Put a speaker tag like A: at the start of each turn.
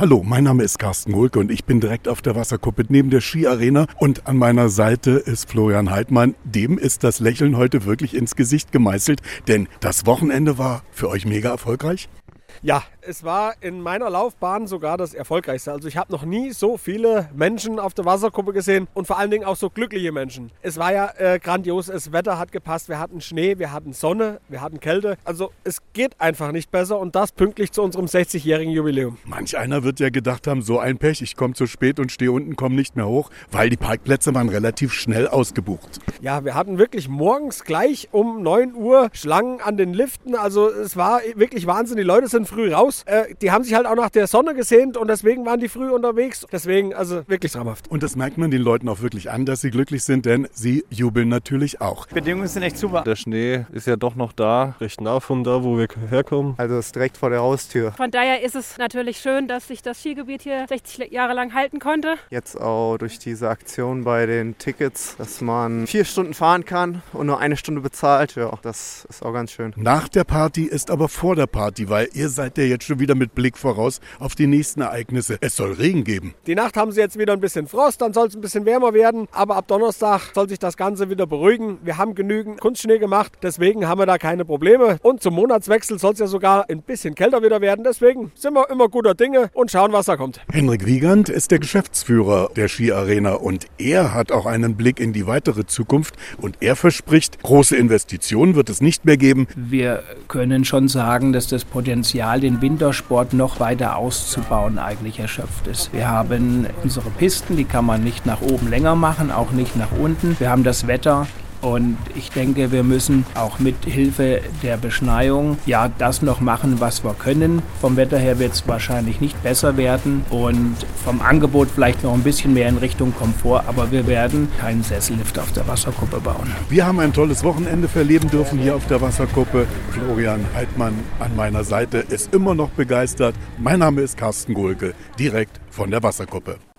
A: Hallo, mein Name ist Carsten Gulke und ich bin direkt auf der Wasserkuppe neben der Skiarena und an meiner Seite ist Florian Heidmann. Dem ist das Lächeln heute wirklich ins Gesicht gemeißelt, denn das Wochenende war für euch mega erfolgreich.
B: Ja, es war in meiner Laufbahn sogar das erfolgreichste. Also ich habe noch nie so viele Menschen auf der Wasserkuppe gesehen und vor allen Dingen auch so glückliche Menschen. Es war ja äh, grandios, das Wetter hat gepasst, wir hatten Schnee, wir hatten Sonne, wir hatten Kälte. Also es geht einfach nicht besser und das pünktlich zu unserem 60-jährigen Jubiläum.
A: Manch einer wird ja gedacht haben, so ein Pech, ich komme zu spät und stehe unten, komme nicht mehr hoch, weil die Parkplätze waren relativ schnell ausgebucht.
B: Ja, wir hatten wirklich morgens gleich um 9 Uhr Schlangen an den Liften. Also es war wirklich Wahnsinn. Die Leute sind früh raus. Äh, die haben sich halt auch nach der Sonne gesehnt und deswegen waren die früh unterwegs. Deswegen, also wirklich traumhaft.
A: Und das merkt man den Leuten auch wirklich an, dass sie glücklich sind, denn sie jubeln natürlich auch.
C: Die Bedingungen sind echt super.
D: Der Schnee ist ja doch noch da, recht nah von da, wo wir herkommen.
C: Also es ist direkt vor der Haustür.
E: Von daher ist es natürlich schön, dass sich das Skigebiet hier 60 Jahre lang halten konnte.
C: Jetzt auch durch diese Aktion bei den Tickets, dass man vier Stunden fahren kann und nur eine Stunde bezahlt. Ja, das ist auch ganz schön.
A: Nach der Party ist aber vor der Party, weil ihr seid ja jetzt schon wieder mit Blick voraus auf die nächsten Ereignisse. Es soll Regen geben.
B: Die Nacht haben sie jetzt wieder ein bisschen Frost, dann soll es ein bisschen wärmer werden. Aber ab Donnerstag soll sich das Ganze wieder beruhigen. Wir haben genügend Kunstschnee gemacht, deswegen haben wir da keine Probleme. Und zum Monatswechsel soll es ja sogar ein bisschen kälter wieder werden. Deswegen sind wir immer guter Dinge und schauen, was da kommt.
A: Henrik Wiegand ist der Geschäftsführer der Skiarena und er hat auch einen Blick in die weitere Zukunft und er verspricht, große Investitionen wird es nicht mehr geben.
F: Wir können schon sagen, dass das Potenzial, den Wintersport noch weiter auszubauen, eigentlich erschöpft ist. Wir haben unsere Pisten, die kann man nicht nach oben länger machen, auch nicht nach unten. Wir haben das Wetter, und ich denke, wir müssen auch mit Hilfe der Beschneiung ja das noch machen, was wir können. Vom Wetter her wird es wahrscheinlich nicht besser werden und vom Angebot vielleicht noch ein bisschen mehr in Richtung Komfort, aber wir werden keinen Sessellift auf der Wasserkuppe bauen.
A: Wir haben ein tolles Wochenende verleben dürfen hier auf der Wasserkuppe. Florian Heidmann an meiner Seite ist immer noch begeistert. Mein Name ist Carsten Gulke, direkt von der Wasserkuppe.